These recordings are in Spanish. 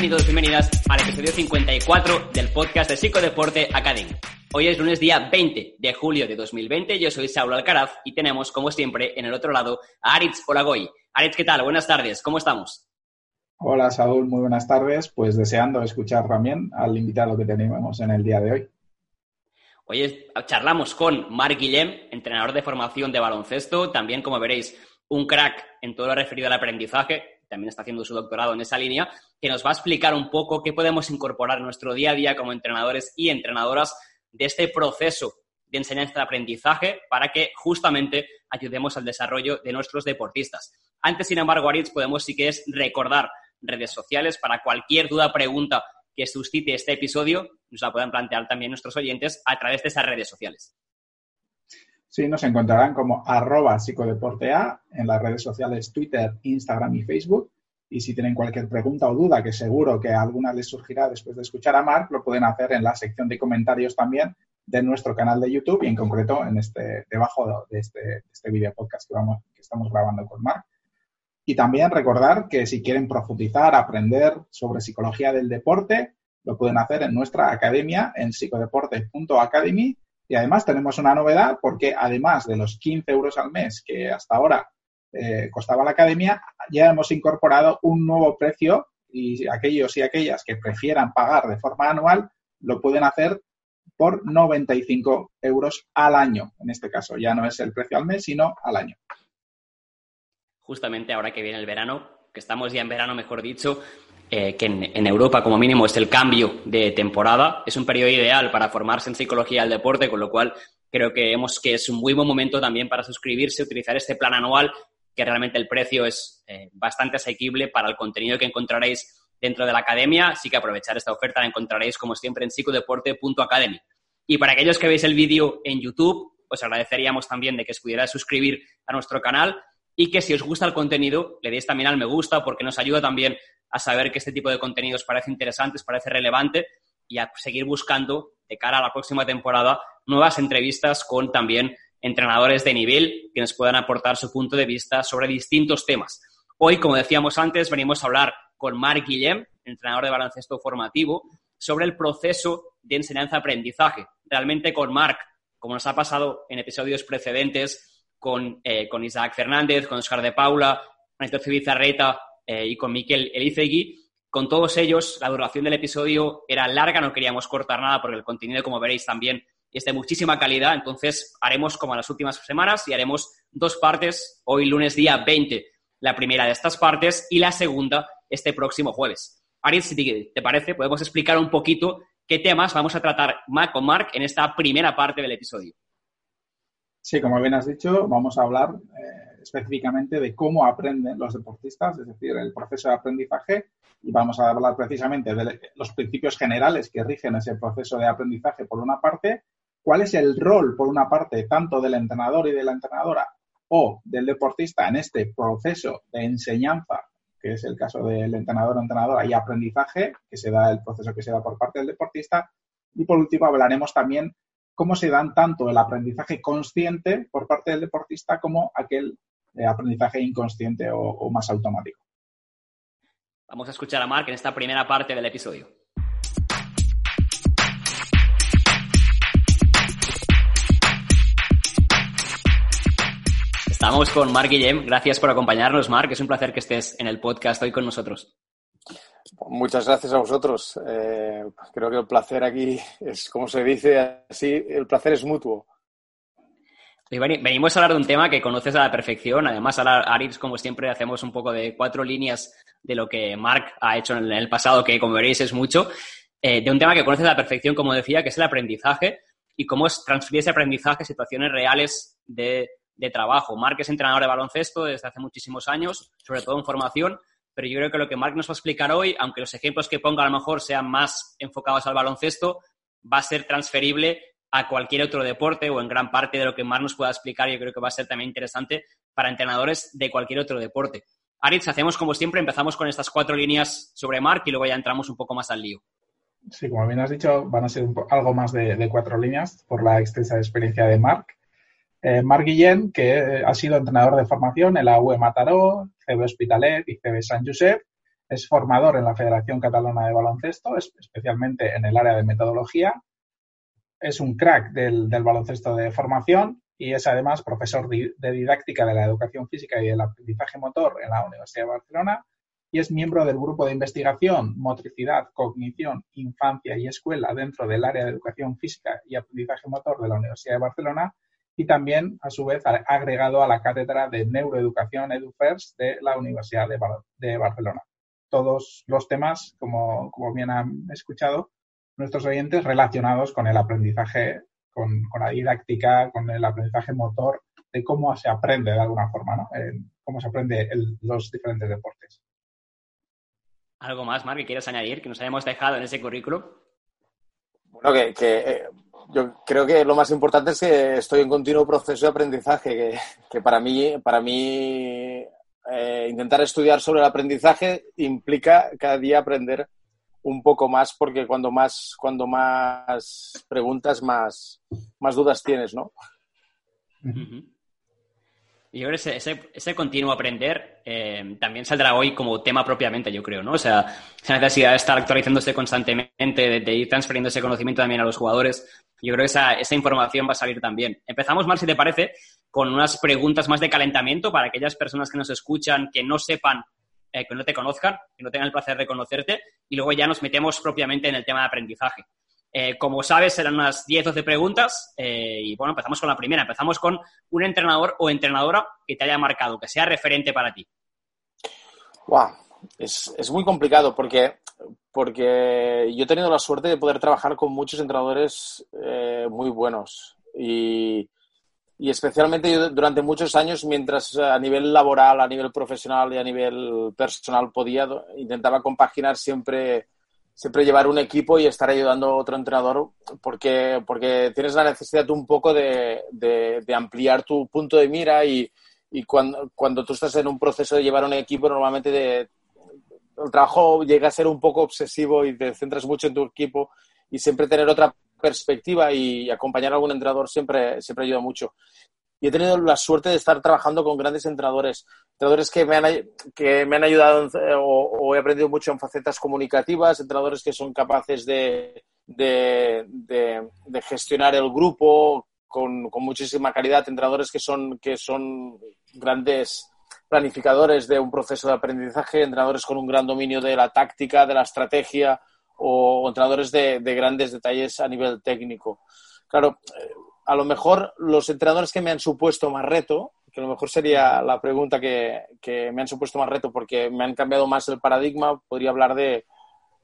bienvenidos, bienvenidas al episodio 54 del podcast de Psicodeporte Academy. Hoy es lunes día 20 de julio de 2020, yo soy Saulo Alcaraz y tenemos, como siempre, en el otro lado a Aritz Olagoy. Aritz, ¿qué tal? Buenas tardes, ¿cómo estamos? Hola Saúl, muy buenas tardes. Pues deseando escuchar también al invitado que tenemos en el día de hoy. Hoy charlamos con Marc Guillem, entrenador de formación de baloncesto, también, como veréis, un crack en todo lo referido al aprendizaje, también está haciendo su doctorado en esa línea, que nos va a explicar un poco qué podemos incorporar en nuestro día a día como entrenadores y entrenadoras de este proceso de enseñanza-aprendizaje para que justamente ayudemos al desarrollo de nuestros deportistas. Antes, sin embargo, Aritz, podemos sí que es recordar redes sociales para cualquier duda, pregunta que suscite este episodio, nos la puedan plantear también nuestros oyentes a través de esas redes sociales. Sí, nos encontrarán como arroba psicodeportea en las redes sociales Twitter, Instagram y Facebook. Y si tienen cualquier pregunta o duda, que seguro que alguna les surgirá después de escuchar a Marc, lo pueden hacer en la sección de comentarios también de nuestro canal de YouTube y en concreto en este, debajo de este, este video podcast que, estamos grabando con Marc. Y también recordar que si quieren profundizar, aprender sobre psicología del deporte, lo pueden hacer en nuestra academia en psicodeporte.academy y además tenemos una novedad porque además de los 15 euros al mes que hasta ahora eh, costaba la academia, ya hemos incorporado un nuevo precio y aquellos y aquellas que prefieran pagar de forma anual lo pueden hacer por 95 euros al año. En este caso ya no es el precio al mes, sino al año. Justamente ahora que viene el verano, que estamos ya en verano, mejor dicho, eh, que en, Europa como mínimo es el cambio de temporada, es un periodo ideal para formarse en psicología del deporte, con lo cual creo que, hemos, que es un muy buen momento también para suscribirse, utilizar este plan anual, que realmente el precio es eh, bastante asequible para el contenido que encontraréis dentro de la academia, así que aprovechar esta oferta la encontraréis como siempre en psicodeporte.academy. Y para aquellos que veis el vídeo en YouTube, os agradeceríamos también de que os pudierais suscribir a nuestro canal y que si os gusta el contenido le deis también al me gusta porque nos ayuda también a saber que este tipo de contenidos parece interesante, parece relevante y a seguir buscando de cara a la próxima temporada nuevas entrevistas con también entrenadores de nivel que nos puedan aportar su punto de vista sobre distintos temas. Hoy, como decíamos antes, venimos a hablar con Marc Guillem, entrenador de baloncesto formativo, sobre el proceso de enseñanza-aprendizaje. Realmente con Marc, como nos ha pasado en episodios precedentes con, eh, con Isaac Fernández, con Oscar de Paula, con Héctor Bizarreta eh, y con Miquel Elizegui. Con todos ellos, la duración del episodio era larga, no queríamos cortar nada porque el contenido, como veréis, también es de muchísima calidad. Entonces, haremos como en las últimas semanas y haremos dos partes. Hoy, lunes día 20, la primera de estas partes y la segunda este próximo jueves. Ariel, si te parece, podemos explicar un poquito qué temas vamos a tratar con Mark en esta primera parte del episodio. Sí, como bien has dicho, vamos a hablar eh, específicamente de cómo aprenden los deportistas, es decir, el proceso de aprendizaje, y vamos a hablar precisamente de los principios generales que rigen ese proceso de aprendizaje por una parte, cuál es el rol, por una parte, tanto del entrenador y de la entrenadora o del deportista en este proceso de enseñanza, que es el caso del entrenador o entrenadora, y aprendizaje, que se da el proceso que se da por parte del deportista. Y por último, hablaremos también cómo se dan tanto el aprendizaje consciente por parte del deportista como aquel aprendizaje inconsciente o, más automático. Vamos a escuchar a Mark en esta primera parte del episodio. Estamos con Mark Guillem. Gracias por acompañarnos, Mark. Es un placer que estés en el podcast hoy con nosotros. Muchas gracias a vosotros. Eh, creo que el placer aquí es, como se dice así, el placer es mutuo. Venimos a hablar de un tema que conoces a la perfección. Además, ahora, Aris, como siempre, hacemos un poco de cuatro líneas de lo que Mark ha hecho en el pasado, que como veréis es mucho, eh, de un tema que conoces a la perfección, como decía, que es el aprendizaje y cómo es transferir ese aprendizaje a situaciones reales de, de trabajo. Mark es entrenador de baloncesto desde hace muchísimos años, sobre todo en formación, pero yo creo que lo que Mark nos va a explicar hoy, aunque los ejemplos que ponga a lo mejor sean más enfocados al baloncesto, va a ser transferible a cualquier otro deporte o en gran parte de lo que más nos pueda explicar, yo creo que va a ser también interesante para entrenadores de cualquier otro deporte. Aritz, hacemos como siempre, empezamos con estas cuatro líneas sobre Mark y luego ya entramos un poco más al lío. Sí, como bien has dicho, van a ser algo más de, cuatro líneas por la extensa experiencia de Mark. Eh, Marc Guillén, que ha sido entrenador de formación en la UE Mataró, CB Hospitalet y CB San Josep, Es formador en la Federación Catalana de Baloncesto, especialmente en el área de metodología. Es un crack del, baloncesto de formación y es además profesor de didáctica de la educación física y del aprendizaje motor en la Universidad de Barcelona y es miembro del grupo de investigación Motricidad, Cognición, Infancia y Escuela dentro del área de educación física y aprendizaje motor de la Universidad de Barcelona y también, a su vez, agregado a la cátedra de Neuroeducación EduFirst de la Universidad de, Barcelona. Todos los temas, como, bien han escuchado nuestros oyentes, relacionados con el aprendizaje, con, la didáctica, con el aprendizaje motor, de cómo se aprende de alguna forma, ¿no? cómo se aprende los diferentes deportes. ¿Algo más, Mar, que quieras añadir, que nos hayamos dejado en ese currículo? Bueno, que, eh, yo creo que lo más importante es que estoy en continuo proceso de aprendizaje, que, para mí, para mí eh, intentar estudiar sobre el aprendizaje implica cada día aprender un poco más, porque cuando más, cuando más preguntas, más, más dudas tienes, ¿no? Yo creo que ese, ese, continuo aprender eh, también saldrá hoy como tema propiamente, yo creo, ¿no? O sea, esa necesidad de estar actualizándose constantemente, de, ir transfiriendo ese conocimiento también a los jugadores. Yo creo que esa, esa información va a salir también. Empezamos, Mar, si te parece, con unas preguntas más de calentamiento para aquellas personas que nos escuchan que no sepan, eh, que no te conozcan, que no tengan el placer de conocerte, y luego ya nos metemos propiamente en el tema de aprendizaje. Eh, como sabes, serán unas 10 o 12 preguntas eh, y bueno, empezamos con la primera. Empezamos con un entrenador o entrenadora que te haya marcado, que sea referente para ti. Wow, es, muy complicado porque, porque yo he tenido la suerte de poder trabajar con muchos entrenadores eh, muy buenos y, y especialmente yo durante muchos años, mientras a nivel laboral, a nivel profesional y a nivel personal podía, intentaba compaginar siempre siempre llevar un equipo y estar ayudando a otro entrenador porque, porque tienes la necesidad un poco de, de, ampliar tu punto de mira y, y cuando, cuando, tú estás en un proceso de llevar un equipo, normalmente de, el trabajo llega a ser un poco obsesivo y te centras mucho en tu equipo y siempre tener otra perspectiva y acompañar a algún entrenador siempre, siempre ayuda mucho y he tenido la suerte de estar trabajando con grandes entrenadores, entrenadores que me han, que me han ayudado o, he aprendido mucho en facetas comunicativas, entrenadores que son capaces de, de, gestionar el grupo con, con, muchísima calidad, entrenadores que son, que son grandes planificadores de un proceso de aprendizaje, entrenadores con un gran dominio de la táctica, de la estrategia o entrenadores de, de grandes detalles a nivel técnico. Claro, a lo mejor los entrenadores que me han supuesto más reto, que a lo mejor sería la pregunta que, me han supuesto más reto porque me han cambiado más el paradigma, podría hablar de,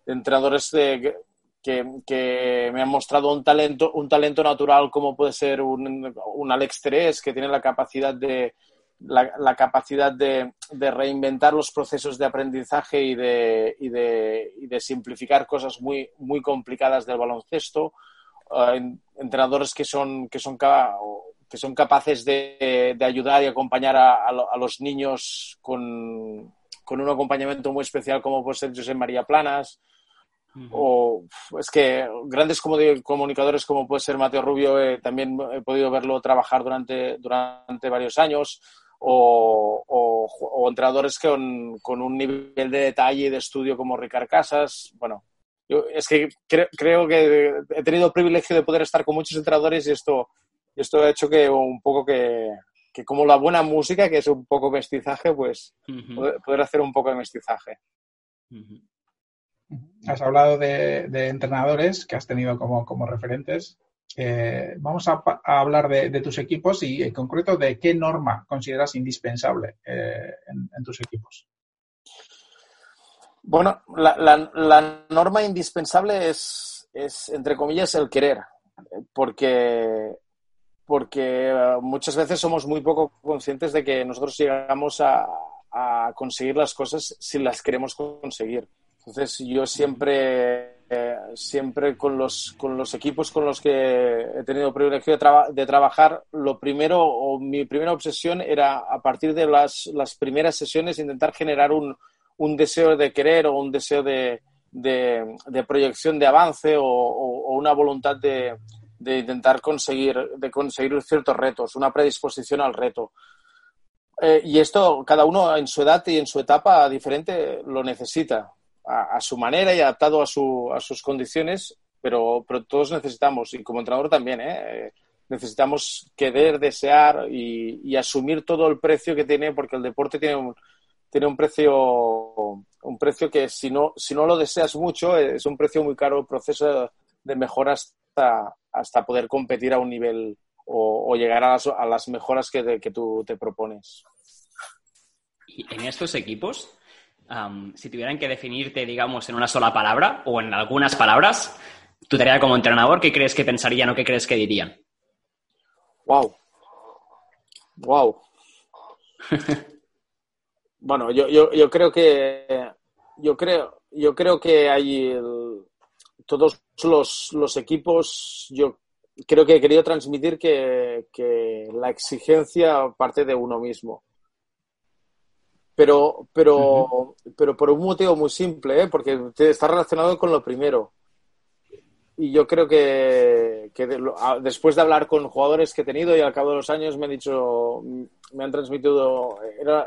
entrenadores que, me han mostrado un talento, un talento natural como puede ser un, Alex Teres, que tiene la capacidad de, la, capacidad de, reinventar los procesos de aprendizaje y de, y de, y de simplificar cosas muy, muy complicadas del baloncesto entrenadores que son, que son, que son capaces de, ayudar y acompañar a, los niños con, un acompañamiento muy especial como puede ser José María Planas. O es que grandes comunicadores como puede ser Mateo Rubio, eh, también he podido verlo trabajar durante, durante varios años. O, o, entrenadores con, con, un nivel de detalle y de estudio como Ricard Casas. Bueno, es que creo que he tenido el privilegio de poder estar con muchos entrenadores y esto, esto ha hecho que un poco que, como la buena música, que es un poco mestizaje, pues poder, hacer un poco de mestizaje. Has hablado de, entrenadores que has tenido como, referentes. Eh, vamos a, hablar de, tus equipos y en concreto de qué norma consideras indispensable eh, en tus equipos. Bueno, la, norma indispensable es, es, entre comillas, el querer, porque, porque eh, muchas veces somos muy poco conscientes de que nosotros llegamos a, conseguir las cosas si las queremos conseguir. Entonces, yo siempre, eh, siempre con los, con los equipos con los que he tenido privilegio de, de, trabajar, lo primero o mi primera obsesión era a partir de las, las primeras sesiones intentar generar un, un deseo de querer o un deseo de, de, proyección de avance o, una voluntad de, de, intentar conseguir, de conseguir ciertos retos, una predisposición al reto. eh, y esto cada uno en su edad y en su etapa diferente lo necesita, a, su manera y adaptado a, su, a sus condiciones, pero, pero todos necesitamos, y como entrenador también, ¿eh? necesitamos querer, desear y, asumir todo el precio que tiene, porque el deporte tiene un, tiene un precio, un precio que si no, si no lo deseas mucho, es un precio muy caro, el proceso de mejora hasta, hasta poder competir a un nivel o, llegar a las, a las mejoras que, que, tú te propones. Y en estos equipos, si tuvieran que definirte, digamos, en una sola palabra o en algunas palabras, tu tarea como entrenador, ¿qué crees que pensarían o qué crees que dirían? Wow. Wow. bueno, yo, yo, yo, creo que yo creo, yo creo que hay todos los, los, equipos, yo creo que he querido transmitir que, que, la exigencia parte de uno mismo. Pero, pero, pero por un motivo muy simple, ¿eh? porque está relacionado con lo primero y yo creo que, después de hablar con jugadores que he tenido y al cabo de los años me han dicho, me han transmitido era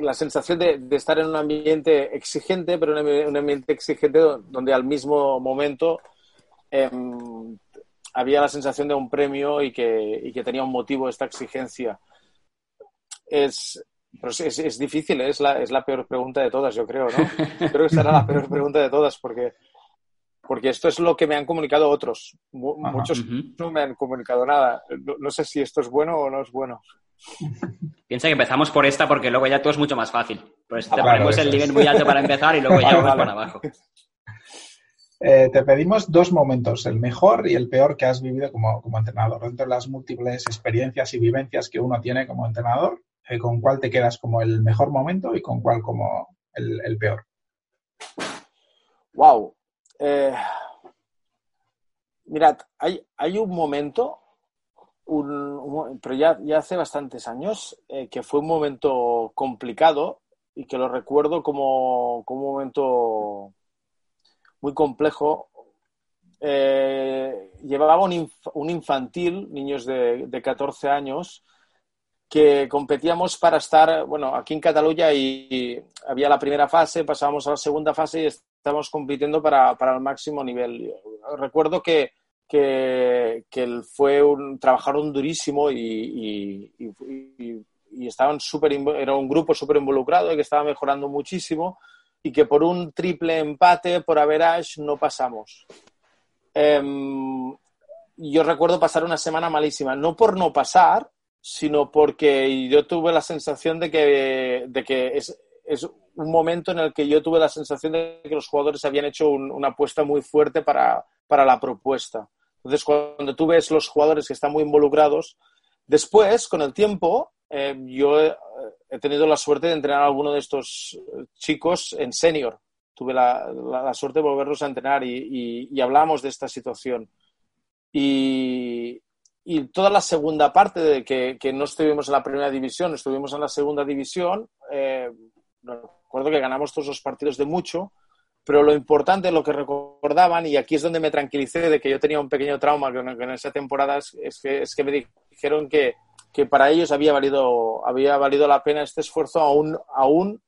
la sensación de, estar en un ambiente exigente, pero un, ambiente exigente donde al mismo momento em, había la sensación de un premio y que, y que tenía un motivo esta exigencia. Es, es, es, difícil, es la, es la peor pregunta de todas, yo creo, ¿no? Creo que será la peor pregunta de todas porque porque esto es lo que me han comunicado otros. Muchos no me han comunicado nada. No, sé si esto es bueno o no es bueno. Piensa que empezamos por esta porque luego ya todo es mucho más fácil. Pues te ponemos el nivel muy alto para empezar y luego ya vamos para abajo. Eh, te pedimos dos momentos, el mejor y el peor que has vivido como, entrenador. Dentro de las múltiples experiencias y vivencias que uno tiene como entrenador, eh, ¿con cuál te quedas como el mejor momento y con cuál como el, el peor? Wow, eh, mirad, hay, hay un momento, pero ya, ya, hace bastantes años, eh, que fue un momento complicado y que lo recuerdo como, como un momento muy complejo. Eh, llevaba un, un, infantil, niños de, de 14 años, que competíamos para estar, bueno, aquí en Cataluña y, había la primera fase, pasábamos a la segunda fase y estábamos compitiendo para, el máximo nivel. Recuerdo que, que, fue un, trabajaron durísimo y, estaban súper, era un grupo súper involucrado y que estaba mejorando muchísimo y que por un triple empate, por average, no pasamos. Em, yo recuerdo pasar una semana malísima, no por no pasar, sino porque yo tuve la sensación de que, de que es, es, un momento en el que yo tuve la sensación de que los jugadores habían hecho una apuesta muy fuerte para, para, la propuesta. Entonces, cuando tú ves los jugadores que están muy involucrados, después, con el tiempo, eh, yo he, tenido la suerte de entrenar a alguno de estos chicos en senior. Tuve la, la, suerte de volverlos a entrenar y, y, hablamos de esta situación. Y, y toda la segunda parte de que, que, no estuvimos en la primera división, estuvimos en la segunda división, eh, recuerdo que ganamos todos los partidos de mucho, pero lo importante, lo que recordaban, y aquí es donde me tranquilicé de que yo tenía un pequeño trauma en esa temporada, es que, es que me dijeron que, que, para ellos había valido, había valido la pena este esfuerzo aún, aún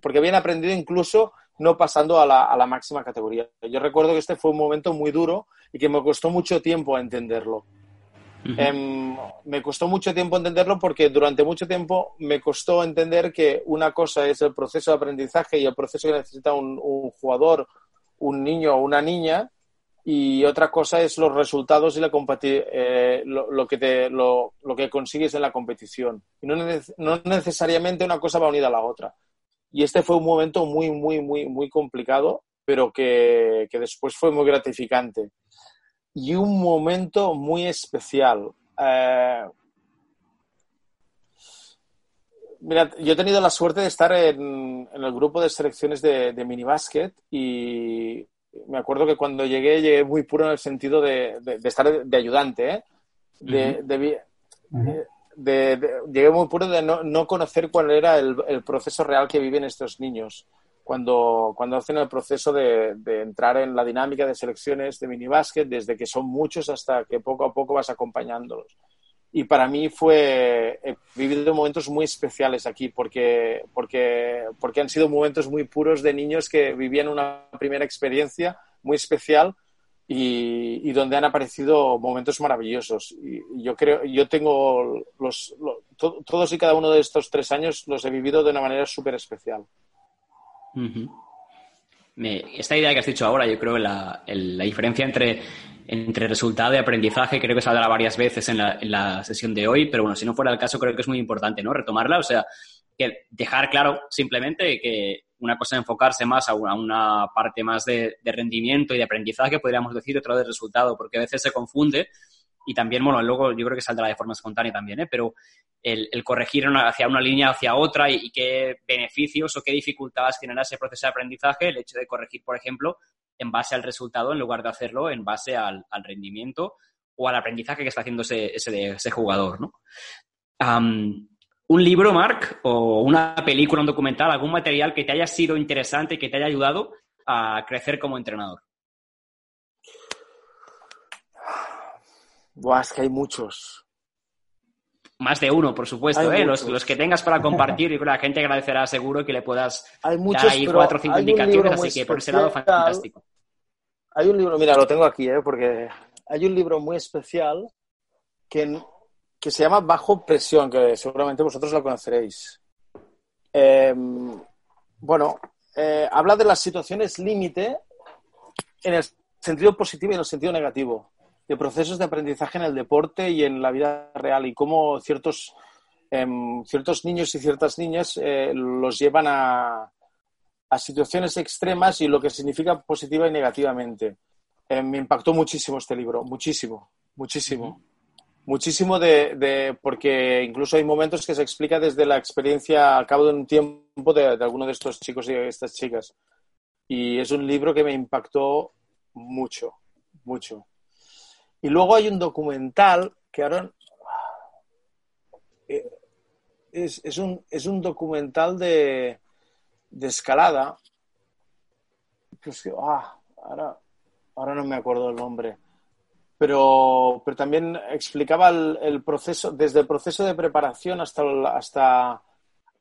porque habían aprendido incluso no pasando a la, a la máxima categoría. Yo recuerdo que este fue un momento muy duro y que me costó mucho tiempo entenderlo. Em, me costó mucho tiempo entenderlo porque durante mucho tiempo me costó entender que una cosa es el proceso de aprendizaje y el proceso que necesita un, jugador, un niño o una niña, y otra cosa es los resultados y la eh, lo, que te, lo, que consigues en la competición. Y no, no, necesariamente una cosa va unida a la otra. Y este fue un momento muy, muy, muy, muy complicado, pero que, que después fue muy gratificante y un momento muy especial. Eh, mira, yo he tenido la suerte de estar en, el grupo de selecciones de, de minibásquet y me acuerdo que cuando llegué, llegué muy puro en el sentido de, estar de, ayudante. ¿eh? De, llegué muy puro de no, conocer cuál era el, el, proceso real que viven estos niños cuando, cuando hacen el proceso de, entrar en la dinámica de selecciones de minibásquet, desde que son muchos hasta que poco a poco vas acompañándolos. y para mí fue, he vivido momentos muy especiales aquí porque, porque, porque han sido momentos muy puros de niños que vivían una primera experiencia muy especial y, donde han aparecido momentos maravillosos. Y yo creo, yo tengo los, todos y cada uno de estos tres años los he vivido de una manera súper especial. Esta idea que has dicho ahora, yo creo que la, la diferencia entre entre resultado y aprendizaje, creo que saldrá varias veces en la, en la, sesión de hoy, pero bueno, si no fuera el caso, creo que es muy importante, ¿no? Retomarla, o sea, que dejar claro simplemente que una cosa es enfocarse más a una, parte más de, rendimiento y de aprendizaje, podríamos decir, otra de resultado, porque a veces se confunde y también, bueno, luego yo creo que saldrá de forma espontánea también, ¿eh? Pero el, corregir hacia una línea hacia otra y, y, qué beneficios o qué dificultades genera ese proceso de aprendizaje, el hecho de corregir, por ejemplo, en base al resultado en lugar de hacerlo en base al, rendimiento o al aprendizaje que está haciendo ese, ese, jugador, ¿no? un libro, Mark, o una película, un documental, algún material que te haya sido interesante, que te haya ayudado a crecer como entrenador. Buah, es que hay muchos. Más de uno, por supuesto, ¿eh? los, que tengas para compartir, y la gente agradecerá seguro que le puedas hay muchos, dar ahí cuatro o cinco indicaciones, así que por ese lado, fantástico. Hay un libro, mira, lo tengo aquí, ¿eh? porque hay un libro muy especial que, que se llama Bajo Presión, que seguramente vosotros lo conoceréis. Em, bueno, eh, habla de las situaciones límite en el sentido positivo y en el sentido negativo, de procesos de aprendizaje en el deporte y en la vida real y cómo ciertos, em, ciertos niños y ciertas niñas eh, los llevan a, a situaciones extremas y lo que significa positiva y negativamente. Eh, me impactó muchísimo este libro, muchísimo, muchísimo. Muchísimo de, porque incluso hay momentos que se explica desde la experiencia al cabo de un tiempo de, de alguno de estos chicos y de estas chicas. Y es un libro que me impactó mucho, mucho. Y luego hay un documental que ahora eh, es, un, es un documental de, de escalada. Pues, ah, ahora, ahora no me acuerdo el nombre. Pero, pero también explicaba el, proceso, desde el proceso de preparación hasta, hasta,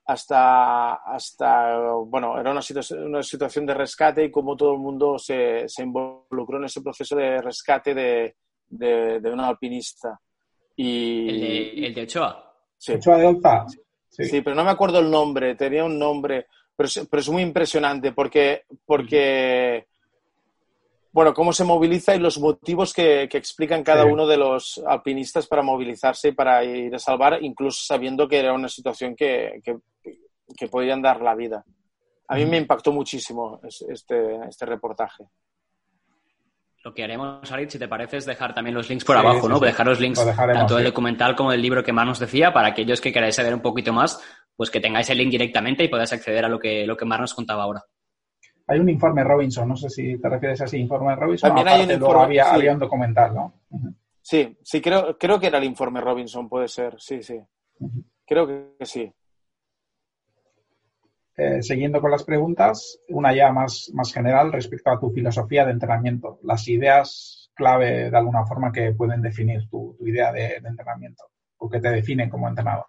hasta, hasta bueno, era una, situación, una situación de rescate y cómo todo el mundo se, se involucró en ese proceso de rescate de, de, un alpinista. Y, ¿El, de, Ochoa? Sí. Ochoa de Sí. sí. pero no me acuerdo el nombre, tenía un nombre. Pero es, muy impresionante porque, porque, bueno, cómo se moviliza y los motivos que, explican cada uno de los alpinistas para movilizarse y para ir a salvar, incluso sabiendo que era una situación que, que, podían dar la vida. A mí me impactó muchísimo este, este reportaje. Lo que haremos, Arit, si te parece, es dejar también los links por abajo, ¿no? Dejar los links tanto del documental como del libro que más nos decía, para aquellos que queráis saber un poquito más, pues que tengáis el link directamente y podáis acceder a lo que, lo que Mar nos contaba ahora. Hay un informe Robinson, no sé si te refieres a ese informe Robinson. También hay un informe, había, había, un documental, ¿no? Sí, sí, creo, creo que era el informe Robinson, puede ser, sí, sí. Creo que sí. Eh, siguiendo con las preguntas, una ya más, más general respecto a tu filosofía de entrenamiento, las ideas clave de alguna forma que pueden definir tu, idea de, entrenamiento o que te definen como entrenador.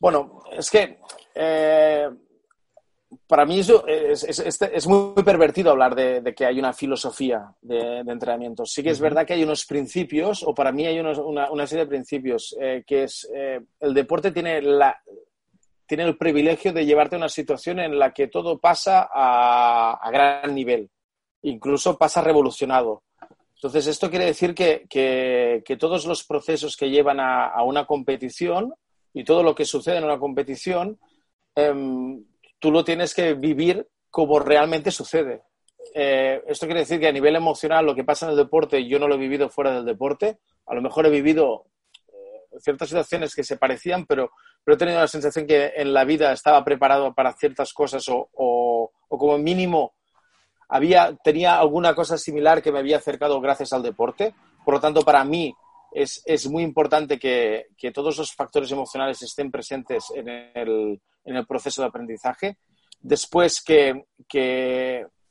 Bueno, es que eh, para mí eso es, muy pervertido hablar de, que hay una filosofía de, entrenamiento. Sí que es verdad que hay unos principios, o para mí hay una, serie de principios, eh, que es eh, el deporte tiene, la, tiene el privilegio de llevarte a una situación en la que todo pasa a, gran nivel, incluso pasa revolucionado. Entonces, esto quiere decir que, todos los procesos que llevan a una competición y todo lo que sucede en una competición, em, tú lo tienes que vivir como realmente sucede. Eh, esto quiere decir que a nivel emocional lo que pasa en el deporte yo no lo he vivido fuera del deporte. A lo mejor he vivido ciertas situaciones que se parecían, pero, pero he tenido la sensación que en la vida estaba preparado para ciertas cosas o, o, como mínimo había, tenía alguna cosa similar que me había acercado gracias al deporte. Por lo tanto, para mí, es, muy importante que, todos los factores emocionales estén presentes en el, proceso de aprendizaje. Después, que,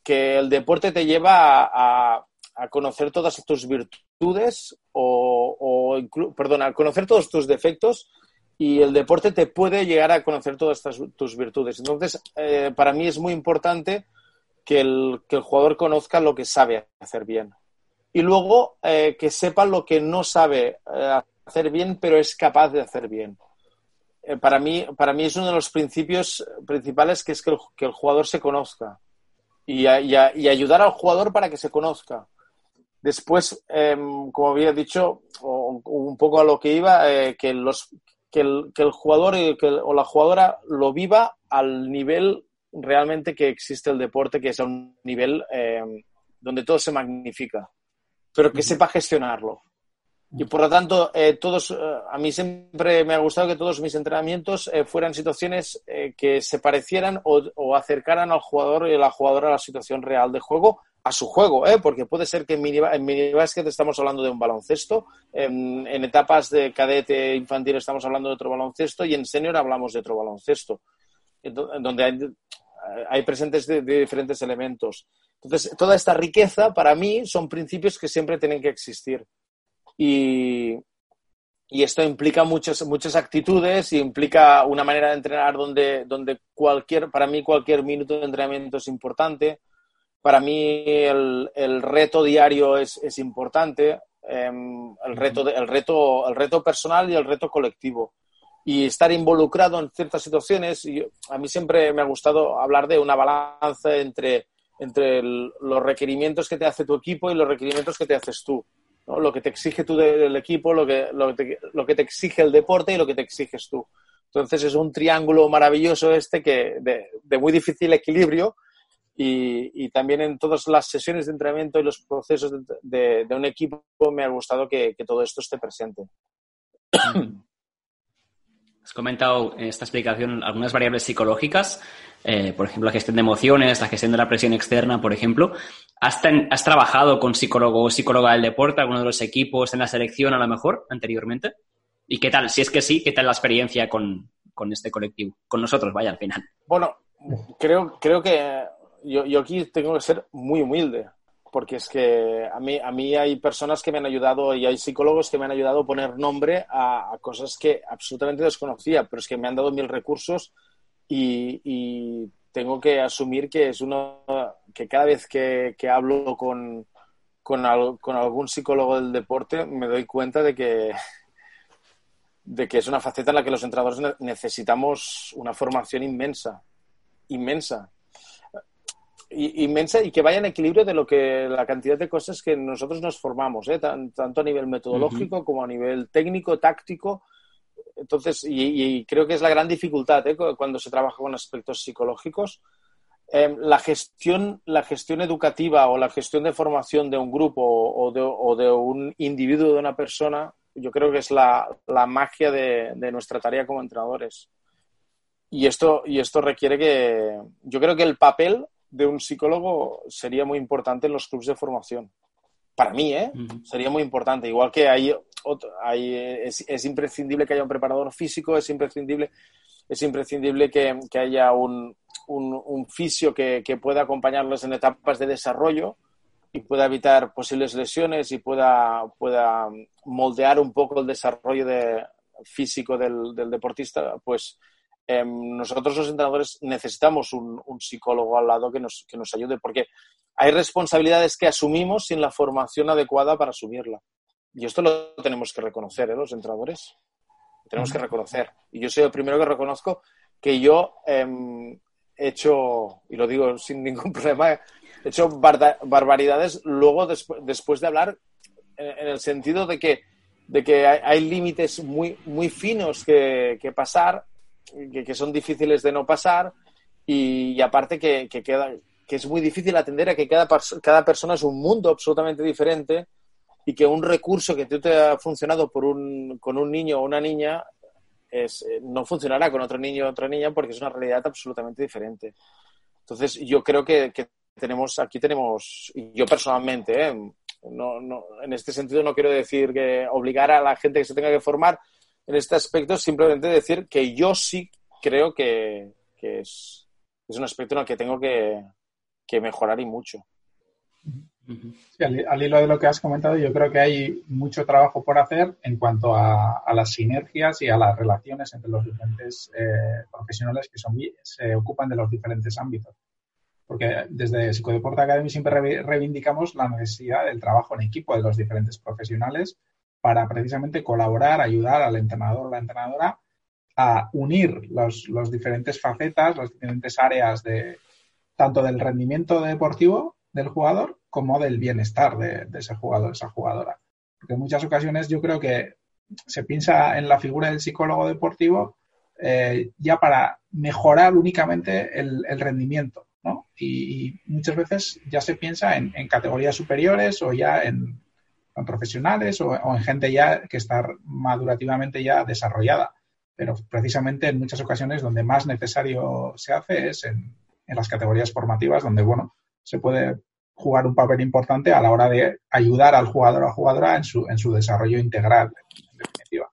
el deporte te lleva a, a conocer todas tus virtudes o, o perdón, a conocer todos tus defectos y el deporte te puede llegar a conocer todas tus virtudes. Entonces, eh, para mí es muy importante que el, que el, jugador conozca lo que sabe hacer bien y luego eh, que sepa lo que no sabe eh, hacer bien, pero es capaz de hacer bien. para, mí, para mí es uno de los principios principales que es que el, jugador se conozca y ayudar al jugador para que se conozca. Después, em, como había dicho, o, un poco a lo que iba, eh, que, los, que, el, que el jugador o la jugadora lo viva al nivel realmente que existe el deporte, que es a un nivel em, donde todo se magnifica, pero que sepa gestionarlo. Y por lo tanto, eh, todos, eh, a mí siempre me ha gustado que todos mis entrenamientos fueran situaciones que se parecieran o, o, acercaran al jugador y a la jugadora a la situación real de juego, a su juego, ¿eh? porque puede ser que en mini, en básquet estamos hablando de un baloncesto, en, etapas de cadete infantil estamos hablando de otro baloncesto y en senior hablamos de otro baloncesto, donde hay, presentes de, diferentes elementos. Entonces, toda esta riqueza para mí son principios que siempre tienen que existir. Y, y esto implica muchas, muchas actitudes y implica una manera de entrenar donde, donde cualquier, para mí cualquier minuto de entrenamiento es importante para mí el, reto diario es, importante, em, el, reto el, reto, el reto personal y el reto colectivo. Y estar involucrado en ciertas situaciones, y a mí siempre me ha gustado hablar de una balanza entre, entre los requerimientos que te hace tu equipo y los requerimientos que te haces tú. Lo que te exige tú del equipo, lo que, lo, que te, exige el deporte y lo que te exiges tú. Entonces es un triángulo maravilloso este que de muy difícil equilibrio, y, también en todas las sesiones de entrenamiento y los procesos de, un equipo me ha gustado que, todo esto esté presente. Has comentado en esta explicación algunas variables psicológicas, eh, por ejemplo, la gestión de emociones, la gestión de la presión externa, por ejemplo. ¿Has, ¿Has, trabajado con psicólogo o psicóloga del deporte, alguno de los equipos en la selección a lo mejor anteriormente? ¿Y qué tal? Si es que sí, ¿qué tal la experiencia con, con este colectivo? Con nosotros, vaya, al final. Bueno, creo, creo que yo, yo, aquí tengo que ser muy humilde, porque es que a mí, a mí hay personas que me han ayudado y hay psicólogos que me han ayudado a poner nombre a, cosas que absolutamente desconocía, pero es que me han dado mil recursos y, tengo que asumir que es uno que cada vez que, que hablo con, con, con, algún psicólogo del deporte me doy cuenta de que de que es una faceta en la que los entrenadores necesitamos una formación inmensa, inmensa inmensa y que vaya en equilibrio de lo que la cantidad de cosas que nosotros nos formamos, ¿eh? tanto a nivel metodológico como a nivel técnico, táctico. Entonces, y, creo que es la gran dificultad ¿eh? cuando se trabaja con aspectos psicológicos. Em, la, gestión, la gestión educativa o la gestión de formación de un grupo o de, o de un individuo, de una persona, yo creo que es la, la magia de, de nuestra tarea como entrenadores. Y esto, y esto requiere que, yo creo que el papel de un psicólogo sería muy importante en los clubes de formación. Para mí, ¿eh? Sería muy importante. Igual que hay, hay es, imprescindible que haya un preparador físico, es imprescindible, es imprescindible que, haya un, un, fisio que, pueda acompañarlos en etapas de desarrollo y pueda evitar posibles lesiones y pueda, pueda moldear un poco el desarrollo de, físico del, del deportista, pues Em, nosotros los entrenadores necesitamos un, psicólogo al lado que nos, que nos ayude, porque hay responsabilidades que asumimos sin la formación adecuada para asumirla. Y esto lo tenemos que reconocer, ¿eh? los entrenadores. tenemos que reconocer. Y yo soy el primero que reconozco que yo em, he hecho, y lo digo sin ningún problema, he hecho barbaridades luego después de hablar en, el sentido de que, de que hay, límites muy, muy finos que, que pasar que, son difíciles de no pasar y, aparte que, queda, que es muy difícil atender a que cada, cada persona es un mundo absolutamente diferente y que un recurso que te ha funcionado por un, con un niño o una niña es, eh, no funcionará con otro niño o otra niña porque es una realidad absolutamente diferente. Entonces, yo creo que, tenemos, aquí tenemos, y yo personalmente, ¿eh? no, no, en este sentido no quiero decir que obligar a la gente que se tenga que formar, en este aspecto simplemente decir que yo sí creo que, es, un aspecto en el que tengo que, mejorar y mucho. al, hilo de lo que has comentado, yo creo que hay mucho trabajo por hacer en cuanto a, las sinergias y a las relaciones entre los diferentes eh, profesionales que se ocupan de los diferentes ámbitos. Porque desde Psicodeporte Academy siempre reivindicamos la necesidad del trabajo en equipo de los diferentes profesionales para precisamente colaborar, ayudar al entrenador o la entrenadora a unir los, los diferentes facetas, las diferentes áreas de tanto del rendimiento deportivo del jugador como del bienestar de, ese jugador, esa jugadora. Porque en muchas ocasiones yo creo que se piensa en la figura del psicólogo deportivo eh, ya para mejorar únicamente el, rendimiento, ¿no? Y, muchas veces ya se piensa en, categorías superiores o ya en, profesionales o, en gente ya que está madurativamente ya desarrollada. Pero precisamente en muchas ocasiones donde más necesario se hace es en, en las categorías formativas, donde, bueno, se puede jugar un papel importante a la hora de ayudar al jugador o a jugadora en su, en su desarrollo integral, en definitiva.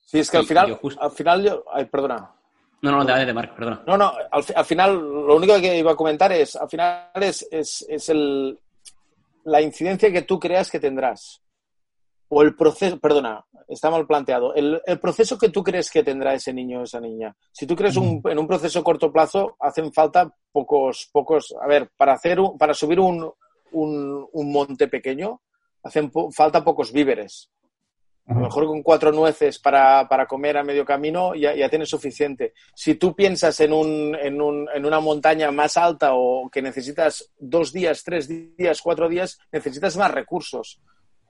Sí, es que al final, al final yo, ay, perdona. No, no, de Marc, perdona. No, no, al, final lo único que iba a comentar es, al final es, es, es el, la incidencia que tú creas que tendrás. O el proceso, perdona, está mal planteado. El, el, proceso que tú crees que tendrá ese niño o esa niña. Si tú crees un, en un proceso corto plazo, hacen falta pocos, pocos, a ver, para hacer para subir un, un, un monte pequeño, hacen falta pocos víveres. A lo mejor con cuatro nueces para, para comer a medio camino ya, ya, tienes suficiente. Si tú piensas en, un, en, un, en una montaña más alta o que necesitas dos días, tres días, cuatro días, necesitas más recursos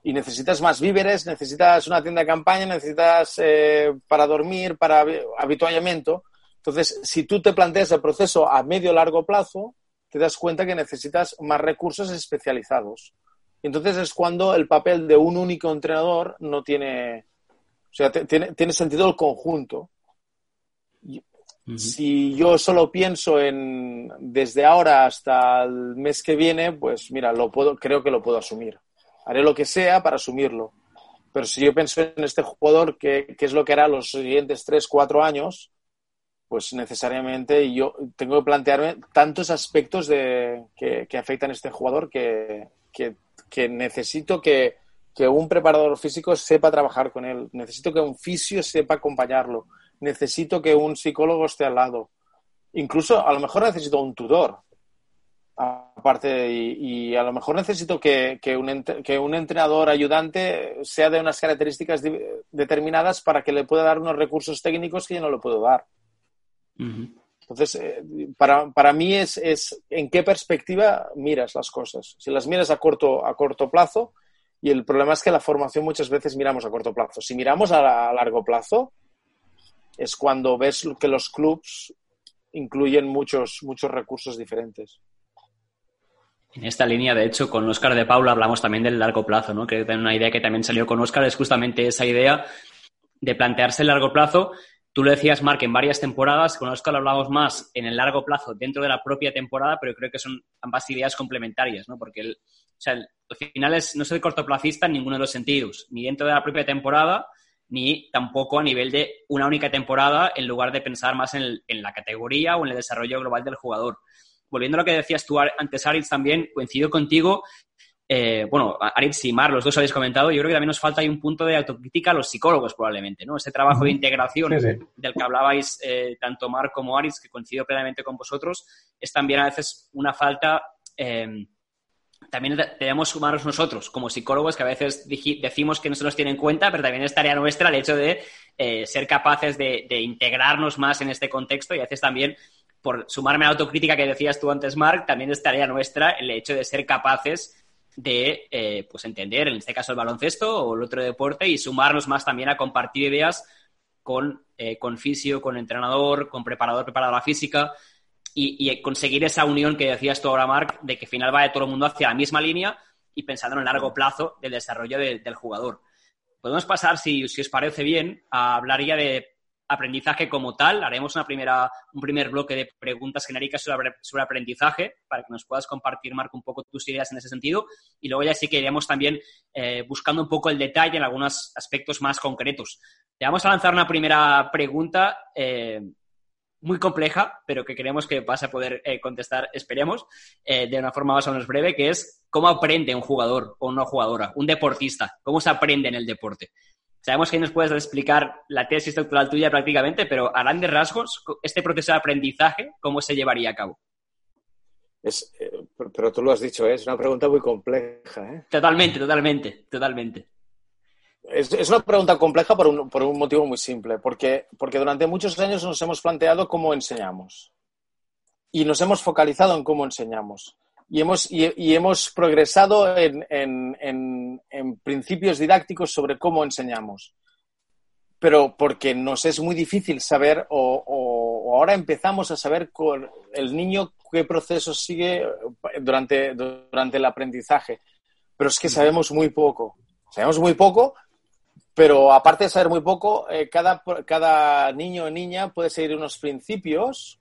y necesitas más víveres, necesitas una tienda de campaña, necesitas eh, para dormir, para habituallamiento. Entonces, si tú te planteas el proceso a medio largo plazo, te das cuenta que necesitas más recursos especializados. Entonces es cuando el papel de un único entrenador no tiene, o sea, tiene, tiene, sentido el conjunto. Si yo solo pienso en desde ahora hasta el mes que viene, pues mira, lo puedo, creo que lo puedo asumir haré lo que sea para asumirlo. Pero si yo pienso en este jugador, ¿qué, es lo que hará los siguientes tres, cuatro años? Pues necesariamente yo tengo que plantearme tantos aspectos de, que, afectan a este jugador que, necesito que, un preparador físico sepa trabajar con él. Necesito que un fisio sepa acompañarlo. Necesito que un psicólogo esté al lado. Incluso a lo mejor necesito un tutor aparte y, a lo mejor necesito que, un, que, un, entrenador ayudante sea de unas características determinadas para que le pueda dar unos recursos técnicos que yo no le puedo dar. Entonces, eh, para, para, mí es, es, en qué perspectiva miras las cosas. Si las miras a corto, a corto plazo, y el problema es que la formación muchas veces miramos a corto plazo. Si miramos a, largo plazo, es cuando ves que los clubs incluyen muchos, muchos recursos diferentes. En esta línea, de hecho, con Oscar de Paula hablamos también del largo plazo, ¿no? Que una idea que también salió con Oscar es justamente esa idea de plantearse el largo plazo. Tú lo decías, Mark, en varias temporadas, con Oscar hablamos más en el largo plazo dentro de la propia temporada, pero creo que son ambas ideas complementarias, ¿no? Porque el, o sea, al final es, no soy cortoplacista en ninguno de los sentidos, ni dentro de la propia temporada, ni tampoco a nivel de una única temporada, en lugar de pensar más en, en la categoría o en el desarrollo global del jugador volviendo a lo que decías tú antes, Aritz, también coincido contigo. Eh, bueno, Aritz y Mar, los dos habéis comentado, yo creo que también nos falta ahí un punto de autocrítica a los psicólogos probablemente, ¿no? Ese trabajo de integración del que hablabais eh, tanto Mar como Aritz, que coincido plenamente con vosotros, es también a veces una falta... Eh, también debemos sumarnos nosotros como psicólogos, que a veces decimos que no se nos tiene en cuenta, pero también es tarea nuestra el hecho de ser capaces de, de, integrarnos más en este contexto y a veces también por sumarme a la autocrítica que decías tú antes, Mark, también es tarea nuestra el hecho de ser capaces de eh, pues entender, en este caso el baloncesto o el otro deporte, y sumarnos más también a compartir ideas con, eh, con fisio, con entrenador, con preparador, preparadora física, y, conseguir esa unión que decías tú ahora, Mark, de que al final va de todo el mundo hacia la misma línea y pensando en el largo plazo del desarrollo del jugador. Podemos pasar, si, si os parece bien, a hablar ya de aprendizaje como tal. Haremos una primera, un primer bloque de preguntas genéricas sobre, sobre aprendizaje para que nos puedas compartir, Marco, un poco tus ideas en ese sentido. Y luego ya sí que iremos también eh, buscando un poco el detalle en algunos aspectos más concretos. Te vamos a lanzar una primera pregunta. Eh, muy compleja, pero que creemos que vas a poder eh, contestar, esperemos, de una forma más o menos breve, que es cómo aprende un jugador o una jugadora, un deportista, cómo se aprende en el deporte. Sabemos que nos puedes explicar la tesis doctoral tuya prácticamente, pero a grandes rasgos, este proceso de aprendizaje, ¿cómo se llevaría a cabo? Es, eh, pero tú lo has dicho, es una pregunta muy compleja. Totalmente, totalmente, totalmente. Es, una pregunta compleja por un, por un, motivo muy simple, porque, porque durante muchos años nos hemos planteado cómo enseñamos y nos hemos focalizado en cómo enseñamos y hemos, y, hemos progresado en, en, en, principios didácticos sobre cómo enseñamos. Pero porque nos es muy difícil saber o, o, ahora empezamos a saber con el niño qué proceso sigue durante, durante el aprendizaje. Pero es que sabemos muy poco. Sabemos muy poco pero aparte de saber muy poco, eh, cada, cada niño o niña puede seguir unos principios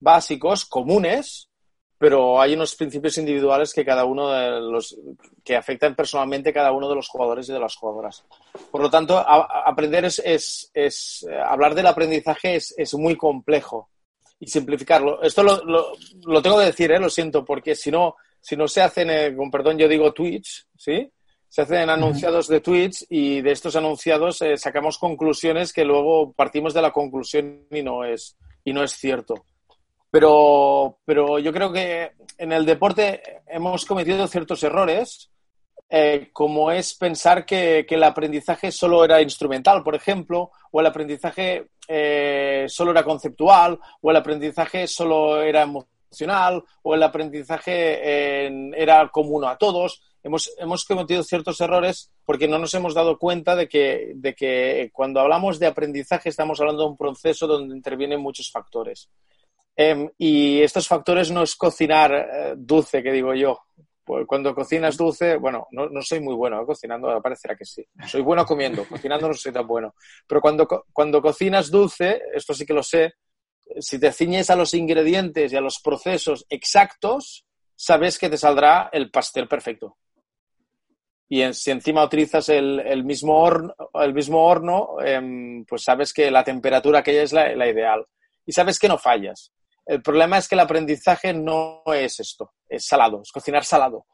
básicos, comunes, pero hay unos principios individuales que cada uno de los que afectan personalmente cada uno de los jugadores y de las jugadoras. Por lo tanto, aprender es, es, es, hablar del aprendizaje es, es, muy complejo y simplificarlo. Esto lo, lo, tengo que decir, ¿eh? lo siento, porque si no, si no se hacen, eh, con perdón, yo digo Twitch, ¿sí? se hacen anunciados de tweets y de estos anunciados eh, sacamos conclusiones que luego partimos de la conclusión y no es, y no es cierto. Pero, pero yo creo que en el deporte hemos cometido ciertos errores, eh, como es pensar que, el aprendizaje solo era instrumental, por ejemplo, o el aprendizaje eh, solo era conceptual, o el aprendizaje solo era emocional, o el aprendizaje era común a todos hemos, hemos cometido ciertos errores porque no nos hemos dado cuenta de que, de que cuando hablamos de aprendizaje estamos hablando de un proceso donde intervienen muchos factores. Em, y estos factores no es cocinar eh, dulce, que digo yo. Pues cuando cocinas dulce, bueno, no, no soy muy bueno ¿eh? cocinando, parecerá que sí. Soy bueno comiendo, cocinando no soy tan bueno. Pero cuando, cuando cocinas dulce, esto sí que lo sé, si te ciñes a los ingredientes y a los procesos exactos, sabes que te saldrá el pastel perfecto y si encima utilizas el, mismo horno, el mismo horno em, pues sabes que la temperatura aquella es la, ideal y sabes que no fallas. El problema es que el aprendizaje no es esto, es salado, es cocinar salado.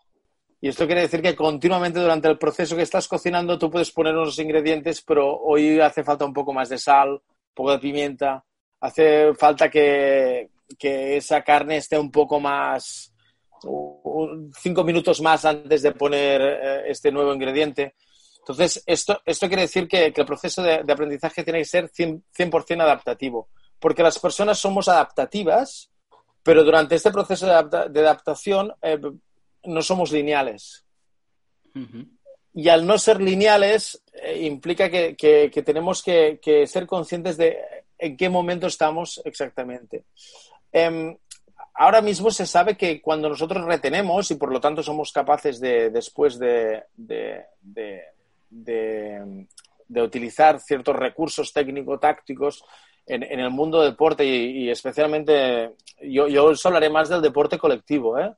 Y esto quiere decir que continuamente durante el proceso que estás cocinando tú puedes poner unos ingredientes, pero hoy hace falta un poco más de sal, un poco de pimienta, hace falta que, que esa carne esté un poco más, cinco minutos más antes de poner eh, este nuevo ingrediente. Entonces, esto, esto quiere decir que, el proceso de, aprendizaje tiene que ser 100%, adaptativo, porque las personas somos adaptativas, pero durante este proceso de, adaptación eh, no somos lineales. Y al no ser lineales, eh, implica que, tenemos que, ser conscientes de en qué momento estamos exactamente. Em, ahora mismo se sabe que cuando nosotros retenemos y por lo tanto somos capaces de, después de, utilizar ciertos recursos técnico-tácticos en, el mundo del deporte y, especialmente, yo, yo, os hablaré más del deporte colectivo. ¿eh?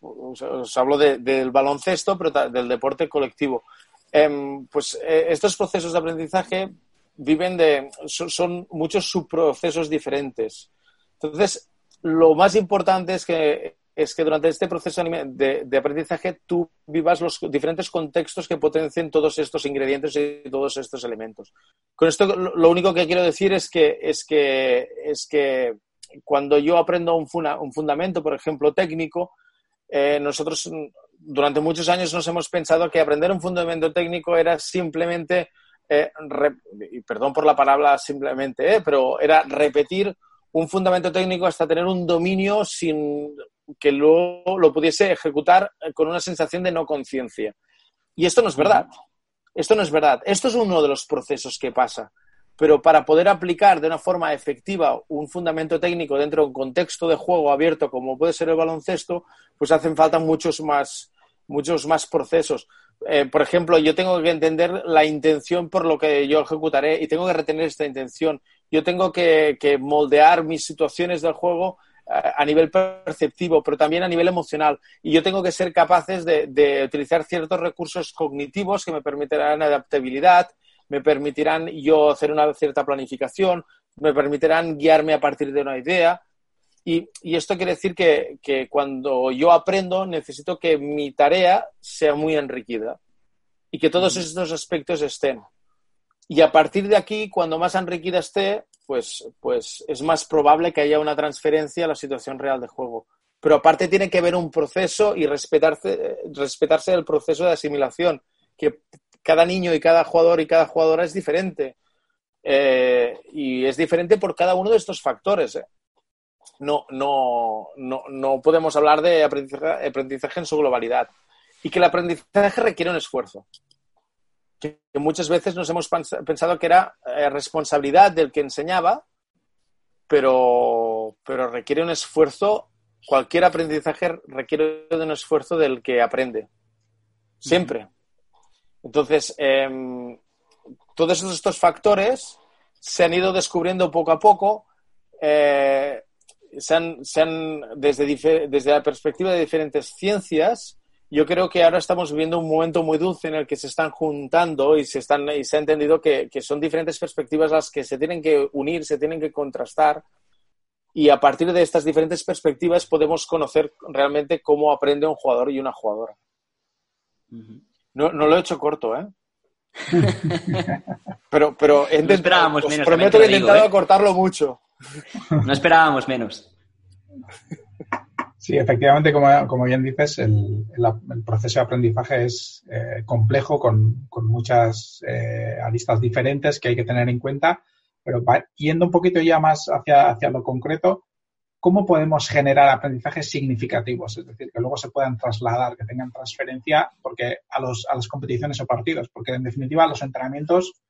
os, hablo del baloncesto, pero del deporte colectivo. Em, pues eh, estos procesos de aprendizaje viven de, son muchos subprocesos diferentes. Entonces, lo más importante es que, es que durante este proceso de, aprendizaje tú vivas los diferentes contextos que potencien todos estos ingredientes y todos estos elementos. Con esto lo único que quiero decir es que, es que, es que cuando yo aprendo un, fundamento, por ejemplo, técnico, eh, nosotros durante muchos años nos hemos pensado que aprender un fundamento técnico era simplemente, eh, perdón por la palabra simplemente, eh, pero era repetir un fundamento técnico hasta tener un dominio sin que luego lo pudiese ejecutar con una sensación de no conciencia. Y esto no es verdad. Esto no es verdad. Esto es uno de los procesos que pasa. Pero para poder aplicar de una forma efectiva un fundamento técnico dentro de un contexto de juego abierto como puede ser el baloncesto, pues hacen falta muchos más, muchos más procesos. Eh, por ejemplo, yo tengo que entender la intención por lo que yo ejecutaré y tengo que retener esta intención. Yo tengo que, moldear mis situaciones del juego eh, a nivel perceptivo, pero también a nivel emocional. Y yo tengo que ser capaces de, utilizar ciertos recursos cognitivos que me permitirán adaptabilidad, me permitirán yo hacer una cierta planificación, me permitirán guiarme a partir de una idea. Y, esto quiere decir que, cuando yo aprendo necesito que mi tarea sea muy enriquecida y que todos estos aspectos estén. Y a partir de aquí, cuando más enriquecida esté, pues, pues es más probable que haya una transferencia a la situación real de juego. Pero aparte tiene que haber un proceso y respetarse, respetarse el proceso de asimilación, que cada niño y cada jugador y cada jugadora es diferente. Eh, y es diferente por cada uno de estos factores. ¿eh? No, no, no, no, podemos hablar de aprendizaje, aprendizaje, en su globalidad. Y que el aprendizaje requiere un esfuerzo. Que, muchas veces nos hemos pensado que era eh, responsabilidad del que enseñaba, pero, pero requiere un esfuerzo. Cualquier aprendizaje requiere de un esfuerzo del que aprende. Siempre. Entonces, em, todos estos factores se han ido descubriendo poco a poco, eh, se han, desde, desde la perspectiva de diferentes ciencias, yo creo que ahora estamos viviendo un momento muy dulce en el que se están juntando y se, están, y se ha entendido que, son diferentes perspectivas las que se tienen que unir, se tienen que contrastar. Y a partir de estas diferentes perspectivas podemos conocer realmente cómo aprende un jugador y una jugadora. no, no, lo he hecho corto, ¿eh? pero, pero no esperábamos menos. Prometo que he intentado ¿eh? cortarlo mucho. No esperábamos menos. Sí, efectivamente, como, bien dices, el, proceso de aprendizaje es eh, complejo con, muchas eh, aristas diferentes que hay que tener en cuenta, pero yendo un poquito ya más hacia, hacia lo concreto, ¿cómo podemos generar aprendizajes significativos? Es decir, que luego se puedan trasladar, que tengan transferencia porque a, los, a las competiciones o partidos, porque en definitiva los entrenamientos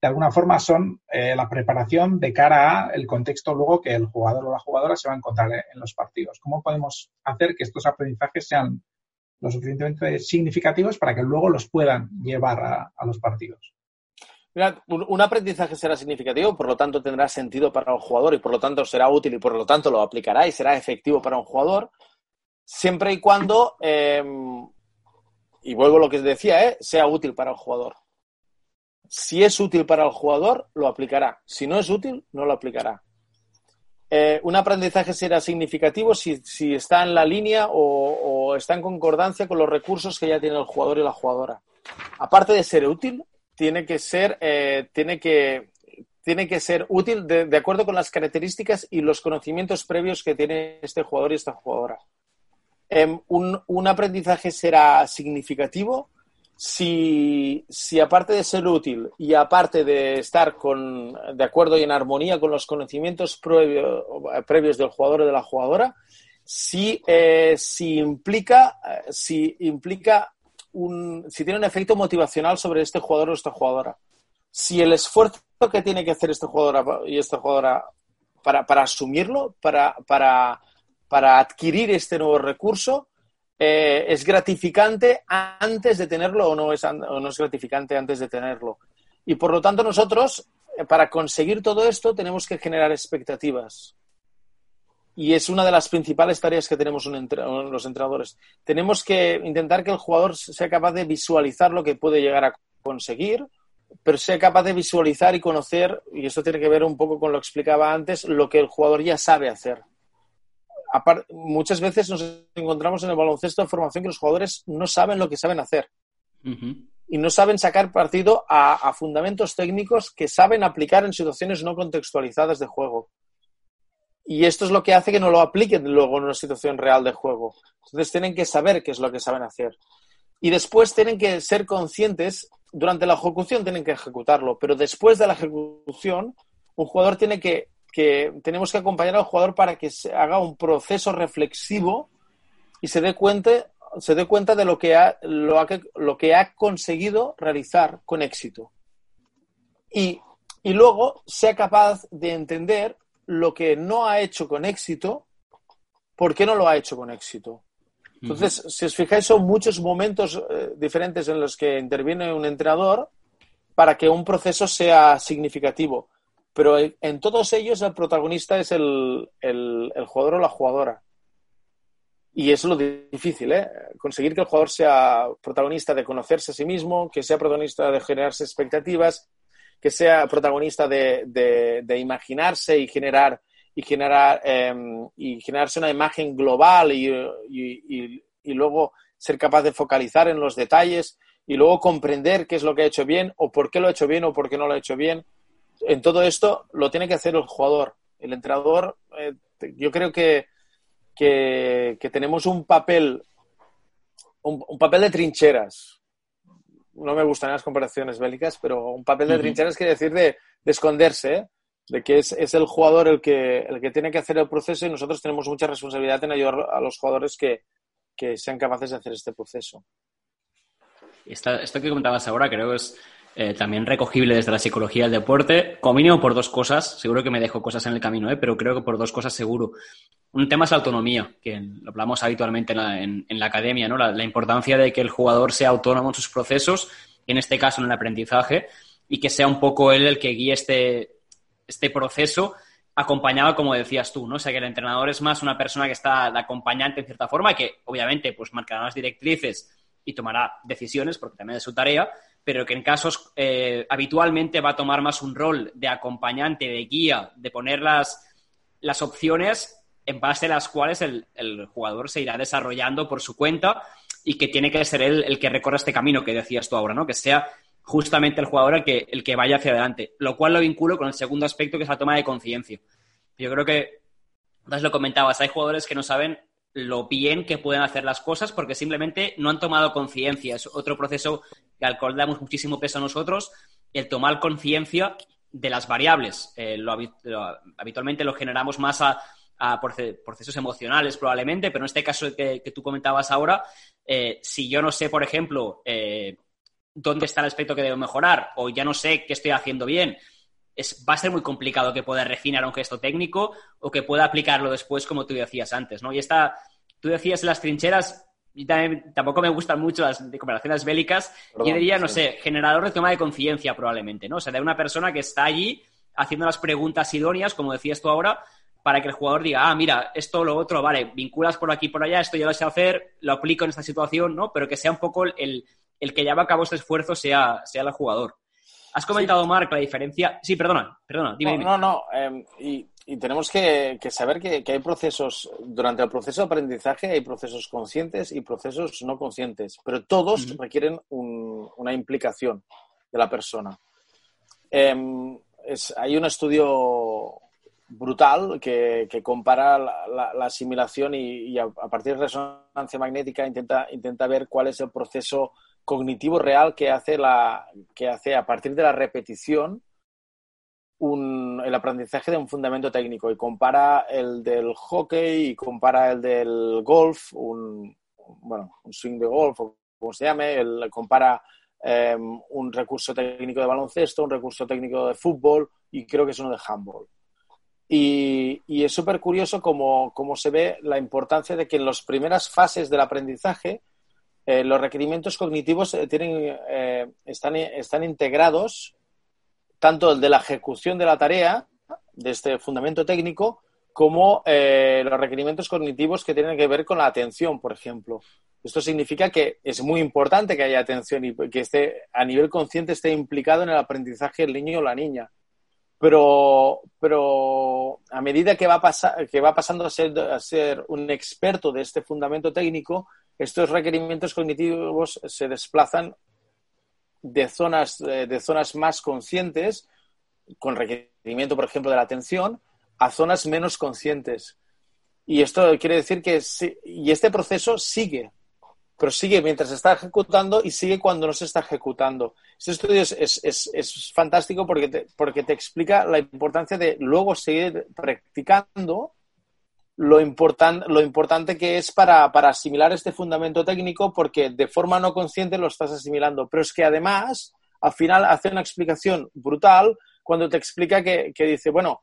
de alguna forma son eh, la preparación de cara a el contexto luego que el jugador o la jugadora se va a encontrar en los partidos. ¿Cómo podemos hacer que estos aprendizajes sean lo suficientemente significativos para que luego los puedan llevar a los partidos? un, aprendizaje será significativo, por lo tanto tendrá sentido para el jugador y por lo tanto será útil y por lo tanto lo aplicará y será efectivo para un jugador, siempre y cuando, em, y vuelvo a lo que decía, ¿eh? sea útil para el jugador. Si es útil para el jugador, lo aplicará. Si no es útil, no lo aplicará. Eh, un aprendizaje será significativo si, está en la línea o está en concordancia con los recursos que ya tiene el jugador y la jugadora. Aparte de ser útil, tiene que ser, eh, tiene que, tiene que ser útil de, acuerdo con las características y los conocimientos previos que tiene este jugador y esta jugadora. Em, un, aprendizaje será significativo si, aparte de ser útil y aparte de estar con, de acuerdo y en armonía con los conocimientos previos del jugador o de la jugadora, si, eh, si implica, eh, si implica si tiene un efecto motivacional sobre este jugador o esta jugadora. Si el esfuerzo que tiene que hacer este jugador y esta jugadora para, asumirlo, para, para, adquirir este nuevo recurso, eh, es gratificante antes de tenerlo o no, es, o no es gratificante antes de tenerlo. Y por lo tanto nosotros, eh, para conseguir todo esto, tenemos que generar expectativas y es una de las principales tareas que tenemos los entrenadores. Tenemos que intentar que el jugador sea capaz de visualizar lo que puede llegar a conseguir, pero sea capaz de visualizar y conocer, y esto tiene que ver un poco con lo que explicaba antes, lo que el jugador ya sabe hacer. Muchas veces nos encontramos en el baloncesto de formación que los jugadores no saben lo que saben hacer. Y no saben sacar partido a fundamentos técnicos que saben aplicar en situaciones no contextualizadas de juego. Y esto es lo que hace que no lo apliquen luego en una situación real de juego. Entonces tienen que saber qué es lo que saben hacer. Y después tienen que ser conscientes, durante la ejecución tienen que ejecutarlo, pero después de la ejecución, un jugador tiene que, tenemos que acompañar al jugador para que se haga un proceso reflexivo y se dé cuenta, se dé cuenta de lo que, ha, lo, lo que ha conseguido realizar con éxito. Y, y luego sea capaz de entender lo que no ha hecho con éxito, ¿por qué no lo ha hecho con éxito? Entonces, si os fijáis, son muchos momentos eh, diferentes en los que interviene un entrenador para que un proceso sea significativo. Pero en todos ellos el protagonista es el, el, jugador o la jugadora. Y es lo difícil, ¿eh? Conseguir que el jugador sea protagonista de conocerse a sí mismo, que sea protagonista de generarse expectativas que sea protagonista de, imaginarse y generar y generar em, y generarse una imagen global y, y, luego ser capaz de focalizar en los detalles y luego comprender qué es lo que ha hecho bien o por qué lo ha hecho bien o por qué no lo ha hecho bien. En todo esto lo tiene que hacer el jugador. El entrenador, eh, yo creo que, que, tenemos un papel, un, papel de trincheras. No me gustan las comparaciones bélicas, pero un papel de trincheras quiere decir de, esconderse, ¿eh? de que es, el jugador el que, el que tiene que hacer el proceso y nosotros tenemos mucha responsabilidad en ayudar a los jugadores que, que sean capaces de hacer este proceso. esto que comentabas ahora creo que es eh, también recogible desde la psicología del deporte, como mínimo por dos cosas. Seguro que me dejo cosas en el camino, ¿eh? pero creo que por dos cosas seguro. Un tema es la autonomía, que lo hablamos habitualmente en la, academia, ¿no? La, importancia de que el jugador sea autónomo en sus procesos, en este caso en el aprendizaje, y que sea un poco él el que guíe este, este proceso acompañado, como decías tú, ¿no? O sea, que el entrenador es más una persona que está de acompañante en cierta forma, que obviamente pues marcará las directrices y tomará decisiones, porque también es su tarea, pero que en casos eh, habitualmente va a tomar más un rol de acompañante, de guía, de poner las, las opciones en base a las cuales el, jugador se irá desarrollando por su cuenta y que tiene que ser él el que recorra este camino que decías tú ahora, ¿no? Que sea justamente el jugador el que, el que vaya hacia adelante. Lo cual lo vinculo con el segundo aspecto, que es la toma de conciencia. Yo creo que, entonces lo comentabas, hay jugadores que no saben lo bien que pueden hacer las cosas porque simplemente no han tomado conciencia. Es otro proceso que al cual damos muchísimo peso a nosotros, el tomar conciencia de las variables. Eh, lo, habitualmente lo generamos más a, procesos emocionales probablemente, pero en este caso que, tú comentabas ahora, eh, si yo no sé, por ejemplo, eh, dónde está el aspecto que debo mejorar o ya no sé qué estoy haciendo bien, es, va a ser muy complicado que pueda refinar un gesto técnico o que pueda aplicarlo después como tú decías antes, ¿no? Y esta, tú decías las trincheras, y también, tampoco me gustan mucho las comparaciones bélicas, yo diría, no sé, generador de toma de conciencia probablemente, ¿no? O sea, de una persona que está allí haciendo las preguntas idóneas, como decías tú ahora, para que el jugador diga, ah, mira, esto, lo otro, vale, vinculas por aquí, por allá, esto ya lo sé hacer, lo aplico en esta situación, ¿no? Pero que sea un poco el, el que lleva a cabo este esfuerzo sea, sea el jugador. Has comentado, Marc, la diferencia. Sí, perdona, perdona, dime. No, no, no. Em, y, tenemos que, saber que, hay procesos, durante el proceso de aprendizaje hay procesos conscientes y procesos no conscientes, pero todos requieren una implicación de la persona. Em, hay un estudio brutal que, compara la, asimilación y, a, a, partir de resonancia magnética intenta, intenta ver cuál es el proceso cognitivo real que hace, la, que hace a partir de la repetición el aprendizaje de un fundamento técnico y compara el del hockey y compara el del golf, un, bueno, un swing de golf o como se llame, el, compara em, un recurso técnico de baloncesto, un recurso técnico de fútbol y creo que es uno de handball. Y, y es súper curioso cómo, cómo, se ve la importancia de que en las primeras fases del aprendizaje eh, los requerimientos cognitivos eh, tienen, eh, están, están integrados, tanto el de la ejecución de la tarea, de este fundamento técnico, como los requerimientos cognitivos que tienen que ver con la atención, por ejemplo. Esto significa que es muy importante que haya atención y que esté a nivel consciente esté implicado en el aprendizaje el niño o la niña. Pero, pero a medida que va, que va pasando a ser, a ser un experto de este fundamento técnico, estos requerimientos cognitivos se desplazan de zonas, eh, de zonas más conscientes, con requerimiento, por ejemplo, de la atención, a zonas menos conscientes. Y esto quiere decir que y este proceso sigue, pero sigue mientras se está ejecutando y sigue cuando no se está ejecutando. Este estudio es, fantástico porque porque te explica la importancia de luego seguir practicando lo, lo importante que es para, asimilar este fundamento técnico porque de forma no consciente lo estás asimilando. Pero es que además, al final hace una explicación brutal cuando te explica que, dice, bueno,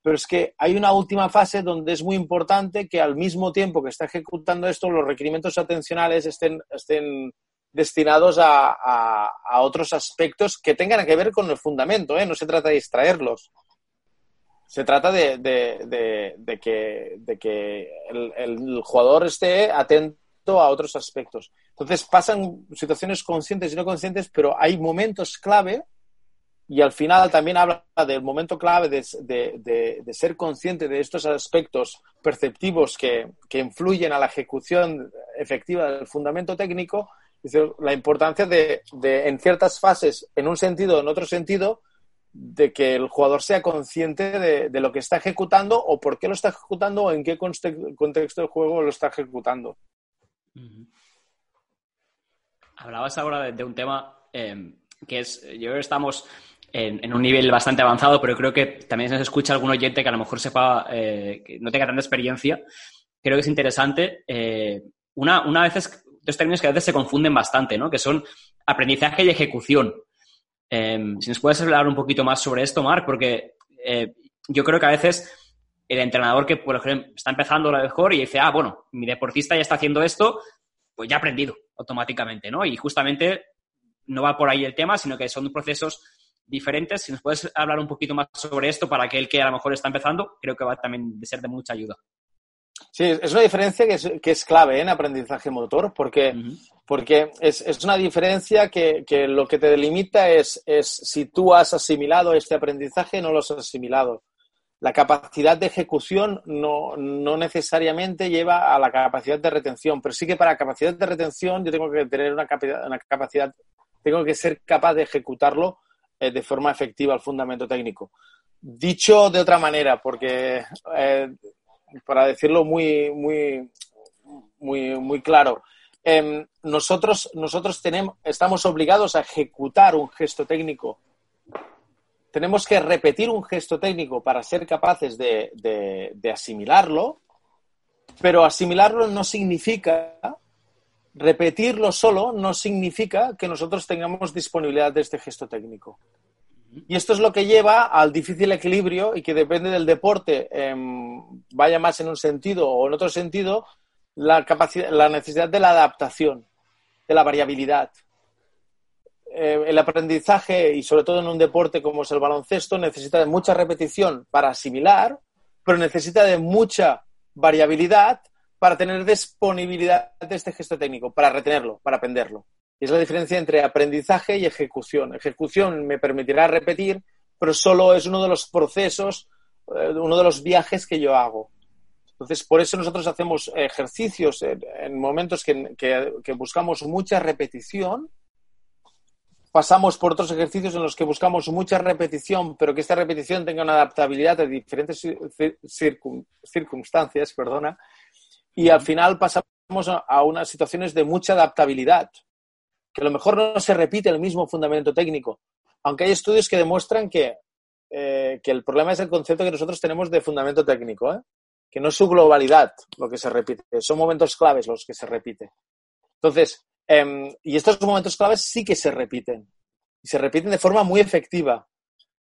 pero es que hay una última fase donde es muy importante que al mismo tiempo que está ejecutando esto, los requerimientos atencionales estén, estén destinados a, otros aspectos que tengan que ver con el fundamento, ¿eh? no se trata de distraerlos se trata de, que, de que el, jugador esté atento a otros aspectos. Entonces pasan situaciones conscientes y no conscientes, pero hay momentos clave y al final también habla del momento clave de, ser consciente de estos aspectos perceptivos que, influyen a la ejecución efectiva del fundamento técnico, dice, la importancia de, en ciertas fases, en un sentido o en otro sentido, de que el jugador sea consciente de, lo que está ejecutando o por qué lo está ejecutando o en qué contexto del juego lo está ejecutando. Hablabas ahora de, un tema eh, que es, yo creo que estamos en, un nivel bastante avanzado, pero creo que también se escucha algún oyente que a lo mejor sepa, eh, que no tenga tanta experiencia. Creo que es interesante. Eh, una, una vez, dos términos que a veces se confunden bastante, ¿no? Que son aprendizaje y ejecución. Em, si nos puedes hablar un poquito más sobre esto, Marc, porque eh, yo creo que a veces el entrenador que, por ejemplo, está empezando lo mejor y dice, ah, bueno, mi deportista ya está haciendo esto, pues ya ha aprendido automáticamente, ¿no? Y justamente no va por ahí el tema, sino que son procesos diferentes. Si nos puedes hablar un poquito más sobre esto para aquel que a lo mejor está empezando, creo que va también de ser de mucha ayuda. Sí, es una diferencia que es, clave ¿eh? en aprendizaje motor, porque, porque es, una diferencia que, lo que te delimita es, es si tú has asimilado este aprendizaje o no lo has asimilado. La capacidad de ejecución no, necesariamente lleva a la capacidad de retención, pero sí que para capacidad de retención yo tengo que tener una una capacidad tengo que ser capaz de ejecutarlo eh, de forma efectiva el fundamento técnico. Dicho de otra manera, porque eh, para decirlo muy, muy, muy, muy claro, em, nosotros, nosotros tenemos, estamos obligados a ejecutar un gesto técnico. Tenemos que repetir un gesto técnico para ser capaces de, de asimilarlo, pero asimilarlo no significa repetirlo solo no significa que nosotros tengamos disponibilidad de este gesto técnico. Y esto es lo que lleva al difícil equilibrio y que depende del deporte, em, vaya más en un sentido o en otro sentido, la, capacidad, la necesidad de la adaptación, de la variabilidad. Eh, el aprendizaje, y sobre todo en un deporte como es el baloncesto, necesita de mucha repetición para asimilar, pero necesita de mucha variabilidad para tener disponibilidad de este gesto técnico, para retenerlo, para aprenderlo. Y es la diferencia entre aprendizaje y ejecución. Ejecución me permitirá repetir, pero solo es uno de los procesos, eh, uno de los viajes que yo hago. Entonces, por eso nosotros hacemos ejercicios en, momentos que, buscamos mucha repetición. Pasamos por otros ejercicios en los que buscamos mucha repetición, pero que esta repetición tenga una adaptabilidad a diferentes circunstancias, perdona, y al final pasamos a unas situaciones de mucha adaptabilidad que a lo mejor no se repite el mismo fundamento técnico, aunque hay estudios que demuestran que, eh, que el problema es el concepto que nosotros tenemos de fundamento técnico, ¿eh? que no es su globalidad lo que se repite, son momentos claves los que se repite. Entonces, em, y estos momentos claves sí que se repiten, y se repiten de forma muy efectiva,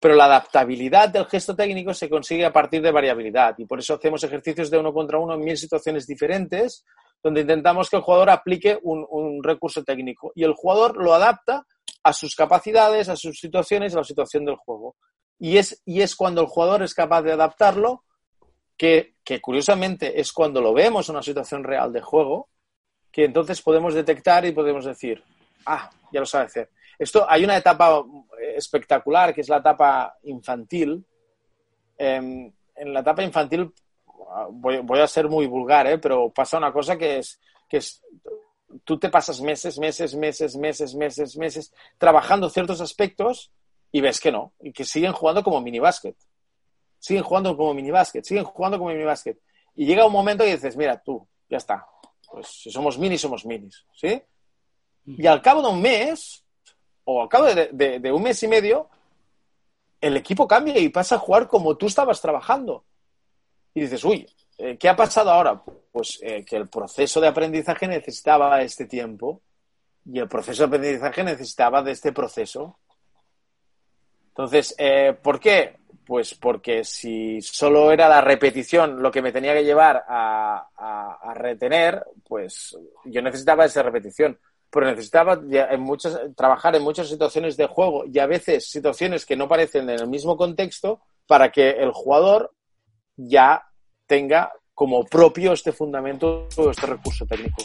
pero la adaptabilidad del gesto técnico se consigue a partir de variabilidad, y por eso hacemos ejercicios de uno contra uno en mil situaciones diferentes, donde intentamos que el jugador aplique un, recurso técnico y el jugador lo adapta a sus capacidades, a sus situaciones, a la situación del juego. Y es, y es cuando el jugador es capaz de adaptarlo, que, curiosamente es cuando lo vemos en una situación real de juego, que entonces podemos detectar y podemos decir, ah, ya lo sabe hacer. Esto, hay una etapa espectacular, que es la etapa infantil. Em, en la etapa infantil voy, a ser muy vulgar, ¿eh? pero pasa una cosa que es, que es, tú te pasas meses, meses, meses, meses, meses, meses trabajando ciertos aspectos y ves que no, y que siguen jugando como mini básquet. Siguen jugando como mini básquet, siguen jugando como mini básquet. Y llega un momento y dices, mira, tú, ya está. Pues si somos minis, somos minis, ¿sí? Y al cabo de un mes, o al cabo de un mes y medio, el equipo cambia y pasa a jugar como tú estabas trabajando y dices, uy, eh, ¿qué ha pasado ahora? Pues eh, que el proceso de aprendizaje necesitaba este tiempo y el proceso de aprendizaje necesitaba de este proceso. Entonces, eh, ¿por qué? Pues porque si solo era la repetición lo que me tenía que llevar a, retener, pues yo necesitaba esa repetición. Pero necesitaba en muchas, trabajar en muchas situaciones de juego y a veces situaciones que no parecen en el mismo contexto para que el jugador ya tenga como propio este fundamento o este recurso técnico.